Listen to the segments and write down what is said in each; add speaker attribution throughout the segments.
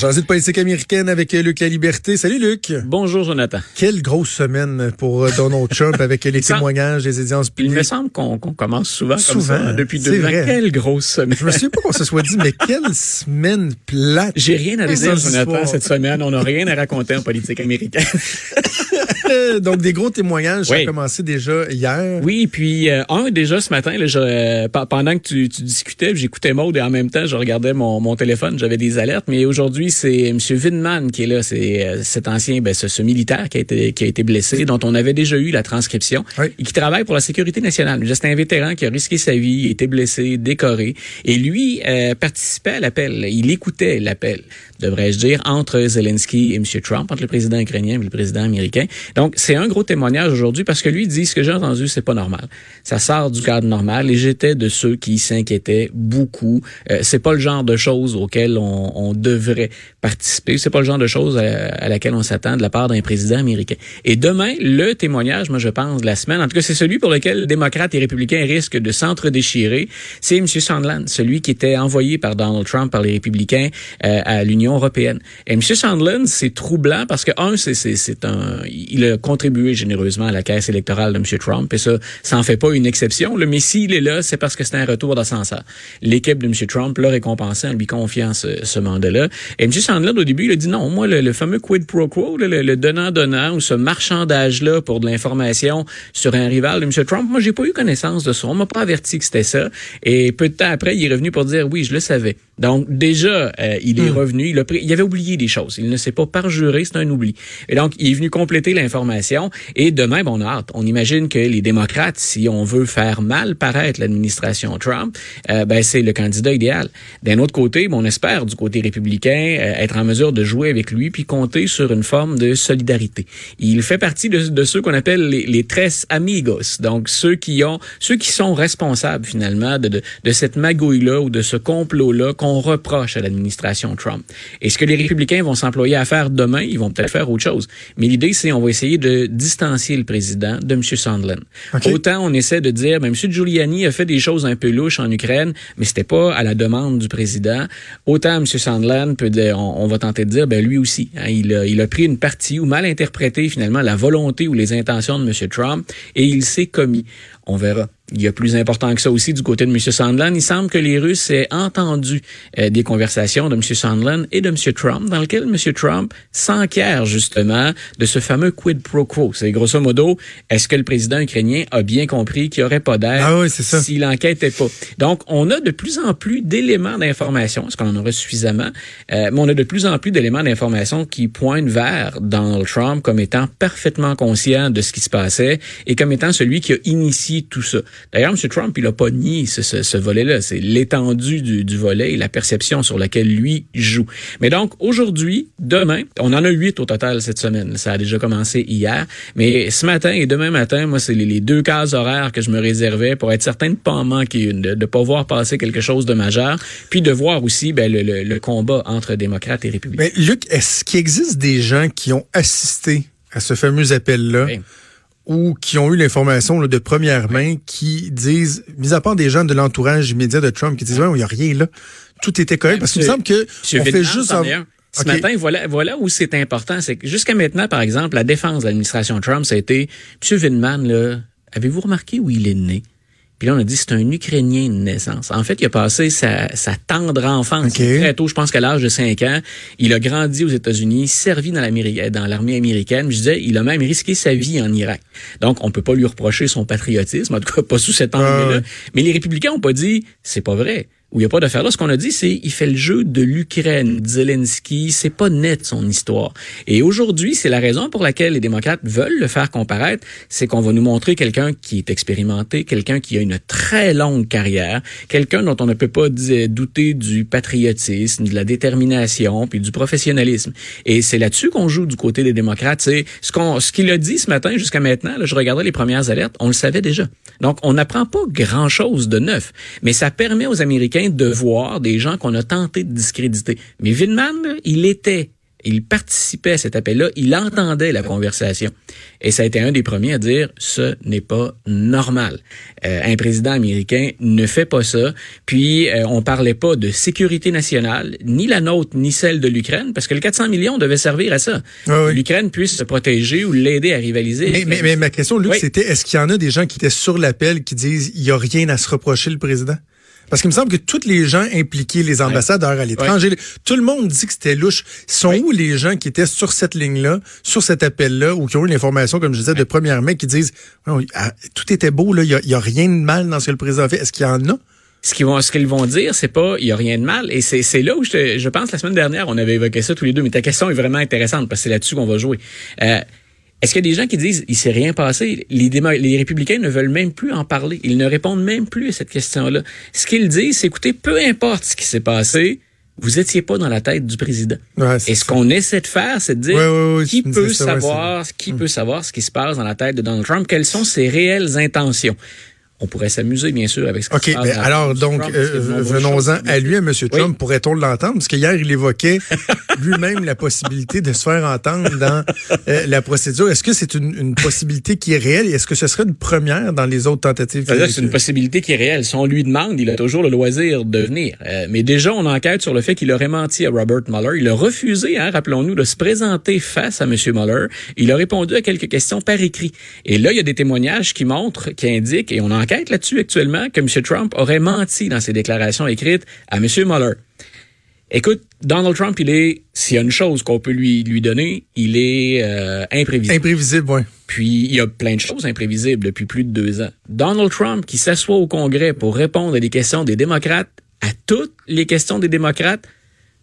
Speaker 1: Changer de politique américaine avec euh, Luc La Liberté. Salut Luc.
Speaker 2: Bonjour Jonathan.
Speaker 1: Quelle grosse semaine pour euh, Donald Trump avec les témoignages des audiences
Speaker 2: Il
Speaker 1: publiques.
Speaker 2: me semble qu'on commence souvent, comme
Speaker 1: Souvent,
Speaker 2: ça, depuis
Speaker 1: c'est
Speaker 2: deux ans.
Speaker 1: vrai.
Speaker 2: Quelle grosse semaine.
Speaker 1: Je me souviens pas qu'on se soit dit, mais quelle semaine plate.
Speaker 2: J'ai rien à dire, Jonathan, cette semaine. On n'a rien à raconter en politique américaine.
Speaker 1: Donc, des gros témoignages, ça a
Speaker 2: Oui.
Speaker 1: commencé déjà hier.
Speaker 2: Oui, puis euh, un, déjà ce matin, là, je, euh, pe- pendant que tu, tu discutais, j'écoutais Maude et en même temps, je regardais mon, mon téléphone, j'avais des alertes. Mais aujourd'hui, c'est M. Winman qui est là. C'est euh, cet ancien, ben, ce, ce militaire qui a, été, qui a été blessé, dont on avait déjà eu la transcription,
Speaker 1: Oui.
Speaker 2: et qui travaille pour la sécurité nationale. C'est un vétéran qui a risqué sa vie, été blessé, décoré. Et lui euh, participait à l'appel. Il écoutait l'appel, devrais-je dire, entre Zelensky et M. Trump, entre le président ukrainien et le président américain. Donc, c'est un gros témoignage aujourd'hui parce que lui dit ce que j'ai entendu, c'est pas normal. Ça sort du cadre normal et j'étais de ceux qui s'inquiétaient beaucoup. Euh, c'est pas le genre de choses auxquelles on, on devrait participer. C'est pas le genre de choses à, laquelle on s'attend de la part d'un président américain. Et demain, le témoignage, moi je pense, de la semaine, en tout cas c'est celui pour lequel démocrates et républicains risquent de s'entre-déchirer, c'est M. Sondland, celui qui était envoyé par Donald Trump, par les républicains euh, à l'Union européenne. Et M. Sondland, c'est troublant parce que, un, c'est un, il a contribué généreusement à la caisse électorale de M. Trump, et ça, ça en fait pas une exception. Le mais s'il est là, c'est parce que c'est un retour d'ascenseur. L'équipe de M. Trump l'a récompensé en lui confiant ce, mandat-là. Et M. Sandland, au début, il a dit non, moi, le, fameux quid pro quo, le- le donnant-donnant, ou ce marchandage-là pour de l'information sur un rival de M. Trump, moi, j'ai pas eu connaissance de ça. On m'a pas averti que c'était ça. Et peu de temps après, il est revenu pour dire oui, je le savais. Donc, déjà, euh, il est revenu. Il, a pris, il avait oublié des choses. Il ne s'est pas parjuré, c'est un oubli. Et donc, il est venu compléter l'information. Et demain, ben, on a hâte. On imagine que les démocrates, si on veut faire mal paraître l'administration Trump, euh, ben, c'est le candidat idéal. D'un autre côté, ben, on espère du côté républicain euh, être en mesure de jouer avec lui puis compter sur une forme de solidarité. Il fait partie de, de ceux qu'on appelle les, les tres amigos, donc ceux qui ont, ceux qui sont responsables finalement de, de, de cette magouille-là ou de ce complot-là qu'on reproche à l'administration Trump. Et ce que les républicains vont s'employer à faire demain, ils vont peut-être faire autre chose. Mais l'idée, c'est on va essayer de distancier le président de M. Sondland. Autant on essaie de dire, ben, M. Giuliani a fait des choses un peu louches en Ukraine, mais c'était pas à la demande du président. Autant M. Sondland peut dire, on, on va tenter de dire, ben lui aussi, hein, il, a, il a pris une partie ou mal interprété finalement la volonté ou les intentions de M. Trump et il s'est commis. On verra. Il y a plus important que ça aussi du côté de M. Sondland. Il semble que les Russes aient entendu euh, des conversations de M. Sondland et de M. Trump, dans lesquelles M. Trump s'enquiert justement de ce fameux quid pro quo. C'est grosso modo, est-ce que le président ukrainien a bien compris qu'il n'y aurait pas d'air
Speaker 1: Ah oui,
Speaker 2: pas? Donc, on a de plus en plus d'éléments d'information. Est-ce qu'on en aurait suffisamment? Euh, mais on a de plus en plus d'éléments d'information qui pointent vers Donald Trump comme étant parfaitement conscient de ce qui se passait et comme étant celui qui a initié tout ça. D'ailleurs, M. Trump, il a pas nié ce, ce, ce volet-là. C'est l'étendue du, du volet et la perception sur laquelle lui joue. Mais donc, aujourd'hui, demain, on en a huit au total cette semaine. Ça a déjà commencé hier. Mais ce matin et demain matin, moi, c'est les, les deux cases horaires que je me réservais pour être certain de pas en manquer une, de ne pas voir passer quelque chose de majeur, puis de voir aussi ben, le, le, le combat entre démocrates et républicains.
Speaker 1: Mais Luc, est-ce qu'il existe des gens qui ont assisté à ce fameux appel-là?
Speaker 2: Oui.
Speaker 1: Ou qui ont eu l'information de première main qui disent, mis à part des gens de l'entourage immédiat de Trump qui disent, ouais, il n'y a rien là, tout était correct. Parce qu'il me semble que on fait juste...
Speaker 2: Ce matin, voilà, voilà où c'est important. C'est que jusqu'à maintenant, par exemple, la défense de l'administration Trump, ça a été, Monsieur Winman, là, avez-vous remarqué où il est né? Puis là, on a dit c'est un Ukrainien de naissance. En fait, il a passé sa, sa tendre enfance très tôt, je pense qu'à l'âge de 5 ans. Il a grandi aux États-Unis, servi dans l'Amérique- dans l'armée américaine. Je disais, il a même risqué sa vie en Irak. Donc, on peut pas lui reprocher son patriotisme, en tout cas pas sous cet angle-là. Mais les républicains ont pas dit, c'est pas vrai. Où il n'y a pas d'affaire là. Ce qu'on a dit, c'est il fait le jeu de l'Ukraine, Zelensky. C'est pas net son histoire. Et aujourd'hui, c'est la raison pour laquelle les démocrates veulent le faire comparaître, c'est qu'on va nous montrer quelqu'un qui est expérimenté, quelqu'un qui a une très longue carrière, quelqu'un dont on ne peut pas douter du patriotisme, de la détermination, puis du professionnalisme. Et c'est là-dessus qu'on joue du côté des démocrates. C'est ce qu'on, ce qu'il a dit ce matin jusqu'à maintenant. Là, je regardais les premières alertes, on le savait déjà. Donc, on n'apprend pas grand-chose de neuf, mais ça permet aux Américains de voir des gens qu'on a tenté de discréditer. Mais Vindman, il était il participait à cet appel-là, il entendait la conversation. Et ça a été un des premiers à dire, ce n'est pas normal. Euh, un président américain ne fait pas ça. Puis, euh, on parlait pas de sécurité nationale, ni la nôtre, ni celle de l'Ukraine, parce que le 400 millions devait servir à ça. Ah L'Ukraine puisse se protéger ou l'aider à rivaliser.
Speaker 1: Mais, mais, ma question, Luc, c'était, est-ce qu'il y en a des gens qui étaient sur l'appel qui disent, il y a rien à se reprocher le président? Parce qu'il me semble que tous les gens impliqués, les ambassadeurs à l'étranger, tout le monde dit que c'était louche. Sont où les gens qui étaient sur cette ligne-là, sur cet appel-là, ou qui ont eu l'information, comme je disais, de première main, qui disent ah, tout était beau, là, il y a, rien de mal dans ce que le président a fait. Est-ce qu'il y en a?
Speaker 2: ce qu'ils vont, ce qu'ils vont dire, c'est pas, il y a rien de mal. Et c'est, c'est là où je, je pense la semaine dernière, on avait évoqué ça tous les deux. Mais ta question est vraiment intéressante parce que c'est là-dessus qu'on va jouer. Euh, est-ce qu'il y a des gens qui disent il s'est rien passé? Les, les républicains ne veulent même plus en parler, ils ne répondent même plus à cette question-là. Ce qu'ils disent, c'est écoutez, peu importe ce qui s'est passé, vous étiez pas dans la tête du président. Et ce qu'on essaie de faire, c'est de dire qui peut savoir, qui peut savoir ce qui se passe dans la tête de Donald Trump, quelles sont ses réelles intentions? On pourrait s'amuser, bien sûr, avec ce
Speaker 1: OK, mais alors, donc, euh, venons-en à lui, à M. Trump. Pourrait-on l'entendre? Parce qu'hier, il évoquait lui-même la possibilité de se faire entendre dans euh, la procédure. Est-ce que c'est une, possibilité qui est réelle? Est-ce que ce serait une première dans les autres tentatives?
Speaker 2: C'est une possibilité qui est réelle. Si on lui demande, il a toujours le loisir de venir. Euh, mais déjà, on enquête sur le fait qu'il aurait menti à Robert Mueller. Il a refusé, hein, rappelons-nous, de se présenter face à M. Mueller. Il a répondu à quelques questions par écrit. Et là, il y a des témoignages qui montrent, qui indiquent, et on enquête enquête là-dessus actuellement que M. Trump aurait menti dans ses déclarations écrites à M. Mueller. Écoute, Donald Trump, il est, s'il y a une chose qu'on peut lui lui donner, il est euh, imprévisible.
Speaker 1: Imprévisible, oui.
Speaker 2: Puis il y a plein de choses imprévisibles depuis plus de deux ans. Donald Trump qui s'assoit au Congrès pour répondre à des questions des démocrates, à toutes les questions des démocrates,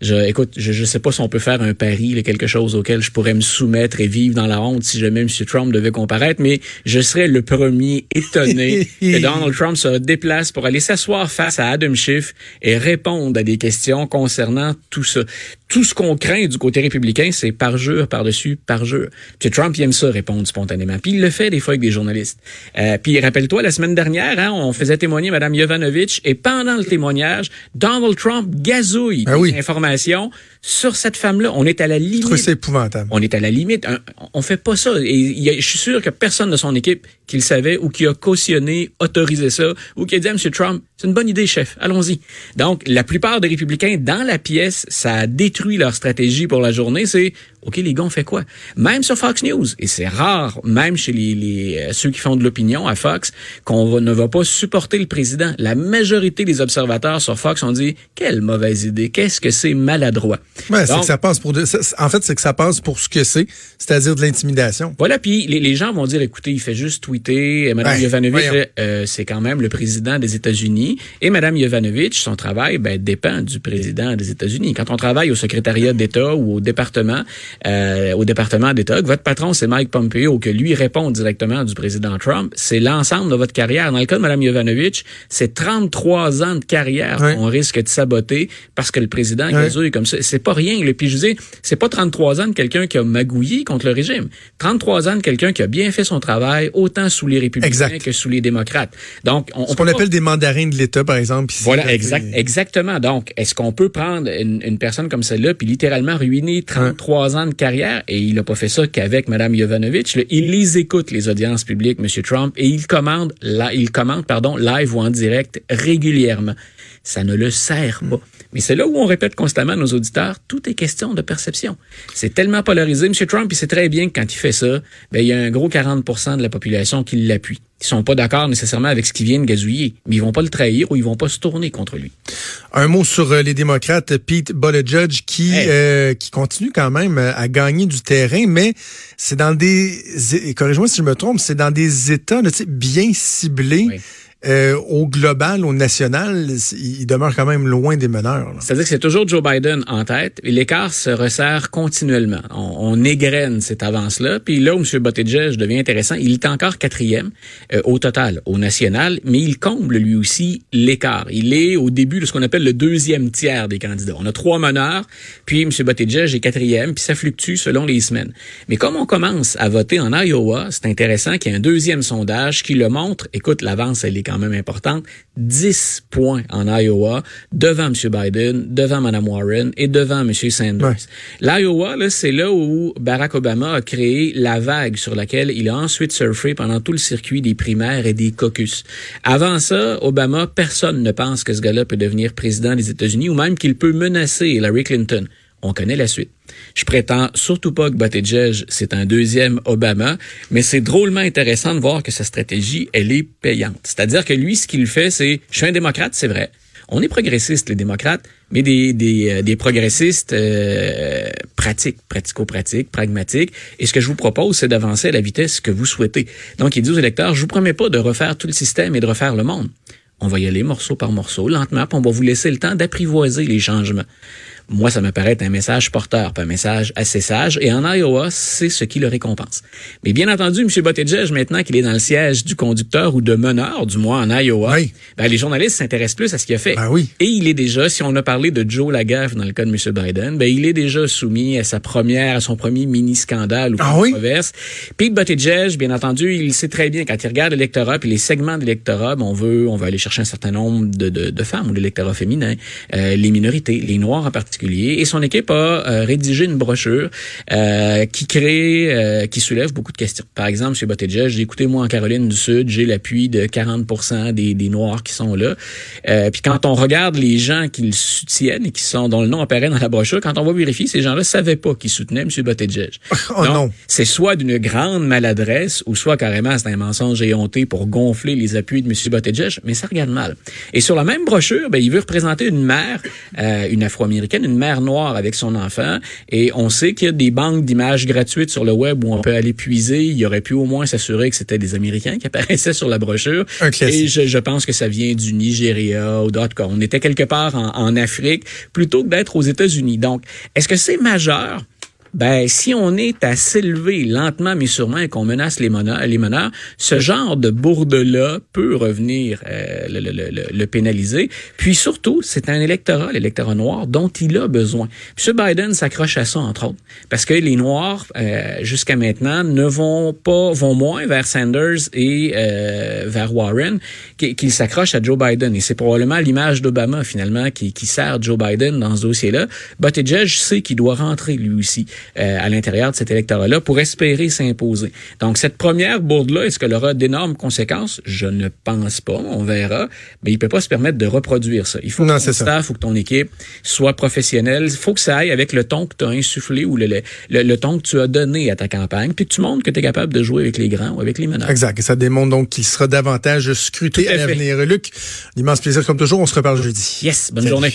Speaker 2: je, écoute, je ne sais pas si on peut faire un pari, quelque chose auquel je pourrais me soumettre et vivre dans la honte si jamais M. Trump devait comparaître, mais je serais le premier étonné que Donald Trump se déplace pour aller s'asseoir face à Adam Schiff et répondre à des questions concernant tout ça. Tout ce qu'on craint du côté républicain, c'est parjure par-dessus parjure. Puis Trump il aime ça répondre spontanément. Puis il le fait des fois avec des journalistes. Euh, puis rappelle-toi, la semaine dernière, hein, on faisait témoigner Mme Yovanovitch et pendant le témoignage, Donald Trump gazouille ah oui sur cette femme-là. On est à la limite.
Speaker 1: C'est épouvantable.
Speaker 2: On est à la limite. On fait pas ça. Et je suis sûr que personne de son équipe qui le savait ou qui a cautionné, autorisé ça, ou qui a dit à M. Trump, c'est une bonne idée, chef, allons-y. Donc, la plupart des républicains dans la pièce, ça a détruit leur stratégie pour la journée, c'est, OK, les gars, on fait quoi? Même sur Fox News, et c'est rare, même chez les, les euh, ceux qui font de l'opinion à Fox, qu'on ne va pas supporter le président. La majorité des observateurs sur Fox ont dit, quelle mauvaise idée, qu'est-ce que c'est maladroit?
Speaker 1: Ouais, c'est que ça passe pour, en fait, c'est que ça passe pour ce que c'est, c'est-à-dire de l'intimidation.
Speaker 2: Voilà, puis les, les gens vont dire, écoutez, il fait juste tweet tweeté. Mme Yovanovitch, euh, c'est quand même le président des États-Unis. Et Mme Yovanovitch, son travail ben, dépend du président des États-Unis. Quand on travaille au secrétariat d'État ou au département, euh, au département d'État, que votre patron, c'est Mike Pompeo, que lui répond directement du président Trump, c'est l'ensemble de votre carrière. Dans le cas de Mme Yovanovitch, c'est 33 ans de carrière qu'on risque de saboter parce que le président gazouille comme ça. C'est pas rien. Le Puis je dis, c'est pas 33 ans de quelqu'un qui a magouillé contre le régime. 33 ans de quelqu'un qui a bien fait son travail, autant sous les républicains que sous les démocrates. Donc,
Speaker 1: on, ce qu'on appelle des mandarins de l'État, par exemple.
Speaker 2: voilà, exact, exactement. Donc, est-ce qu'on peut prendre une, personne comme celle-là puis littéralement ruiner 33 ans de carrière et il n'a pas fait ça qu'avec Mme Yovanovitch. il les écoute les audiences publiques, M. Trump, et il commande, là, il commande, pardon, live ou en direct régulièrement. Ça ne le sert pas. Mais c'est là où on répète constamment à nos auditeurs, tout est question de perception. C'est tellement polarisé. M. Trump, il sait très bien que quand il fait ça, ben, il y a un gros 40% de la population qui l'appuie. Ils sont pas d'accord nécessairement avec ce qu'il vient de gazouiller, mais ils vont pas le trahir ou ils vont pas se tourner contre lui.
Speaker 1: Un mot sur euh, les démocrates, Pete Buttigieg, qui euh, qui continue quand même euh, à gagner du terrain, mais c'est dans des, corrige-moi si je me trompe, c'est dans des États bien ciblés. Euh, au global, au national, il demeure quand même loin des meneurs.
Speaker 2: C'est-à-dire que c'est toujours Joe Biden en tête et l'écart se resserre continuellement. On, on égrène cette avance-là. Puis là où M. Buttigieg devient intéressant, il est encore quatrième euh, au total, au national, mais il comble lui aussi l'écart. Il est au début de ce qu'on appelle le deuxième tiers des candidats. On a trois meneurs, puis M. Buttigieg est quatrième, puis ça fluctue selon les semaines. Mais comme on commence à voter en Iowa, c'est intéressant qu'il y ait un deuxième sondage qui le montre. Écoute, l'avance, elle est quand même importante. 10 points en Iowa devant M. Biden, devant Mme Warren et devant M. Sanders. L'Iowa, c'est là où Barack Obama a créé la vague sur laquelle il a ensuite surfé pendant tout le circuit des primaires et des caucus. Avant ça, Obama, personne ne pense que ce gars-là peut devenir président des États-Unis ou même qu'il peut menacer Hillary Clinton. On connaît la suite. Je prétends surtout pas que Buttigieg, c'est un deuxième Obama, mais c'est drôlement intéressant de voir que sa stratégie, elle est payante. C'est-à-dire que lui, ce qu'il fait, c'est, je suis un démocrate, c'est vrai. On est progressiste, les démocrates, mais des, des, euh, des progressistes euh, pratiques, pratico-pratiques, pragmatiques. Et ce que je vous propose, c'est d'avancer à la vitesse que vous souhaitez. Donc, il dit aux électeurs, je vous promets pas de refaire tout le système et de refaire le monde. On va y aller morceau par morceau, lentement, puis on va vous laisser le temps d'apprivoiser les changements. Moi, ça me paraît être un message porteur, pas un message assez sage. Et en Iowa, c'est ce qui le récompense. Mais bien entendu, M. Buttigieg, maintenant qu'il est dans le siège du conducteur ou de meneur, du moins en Iowa, ben, les journalistes s'intéressent plus à ce qu'il a fait.
Speaker 1: Ben oui.
Speaker 2: Et il est déjà, si on a parlé de Joe Lagaffe dans le cas de M. Biden, ben, il est déjà soumis à sa première, à son premier mini-scandale ou
Speaker 1: ah
Speaker 2: controverse. Pete Buttigieg, bien entendu, il sait très bien quand il regarde l'électorat puis les segments d'électorat, ben, on veut, on veut aller chercher un certain nombre de, de, de femmes ou l'électorat féminin, euh, les minorités, les noirs en particulier et son équipe a euh, rédigé une brochure euh, qui crée, euh, qui soulève beaucoup de questions. Par exemple, chez Bottigieg, j'ai écouté moi en Caroline du Sud, j'ai l'appui de 40% des, des Noirs qui sont là. puis quand on regarde les gens qui le soutiennent et qui sont dont le nom apparaît dans la brochure, quand on va vérifier, ces gens-là savaient pas qu'ils soutenaient M. Buttigieg.
Speaker 1: Oh non.
Speaker 2: C'est soit d'une grande maladresse ou soit carrément c'est un mensonge éhonté pour gonfler les appuis de M. Buttigieg, mais ça regarde mal. Et sur la même brochure, ben, il veut représenter une mère, une Afro-américaine, une mère noire avec son enfant et on sait qu'il y a des banques d'images gratuites sur le web où on peut aller puiser. Il aurait pu au moins s'assurer que c'était des Américains qui apparaissaient sur la brochure. et je, je, pense que ça vient du Nigeria ou d'autres. On était quelque part en, en Afrique plutôt que d'être aux États-Unis. Donc, est-ce que c'est majeur? Ben si on est à s'élever lentement mais sûrement et qu'on menace les les meneurs, ce genre de bourde-là peut revenir euh, le, le, le, le, pénaliser. Puis surtout, c'est un électorat, l'électorat noir, dont il a besoin. M. Biden s'accroche à ça, entre autres, parce que les Noirs, euh, jusqu'à maintenant, ne vont pas, vont moins vers Sanders et euh, vers Warren qu'ils s'accrochent à Joe Biden. Et c'est probablement l'image d'Obama, finalement, qui, qui sert Joe Biden dans ce dossier-là. Buttigieg sait qu'il doit rentrer, lui aussi. Euh, à l'intérieur de cet électorat-là pour espérer s'imposer. Donc, cette première bourde-là, est-ce qu'elle aura d'énormes conséquences? Je ne pense pas. On verra. Mais il peut pas se permettre de reproduire ça. Il faut que ton staff ou que ton équipe soit professionnelle. Il faut que ça aille avec le ton que tu as insufflé ou le, le, le, ton que tu as donné à ta campagne, puis que tu montres que tu es capable de jouer avec les grands ou avec les meneurs.
Speaker 1: Exact. Et ça démontre donc qu'il sera davantage scruté à, à l'avenir. Luc, l'immense plaisir comme toujours. On se reparle jeudi.
Speaker 2: Yes. Bonne journée.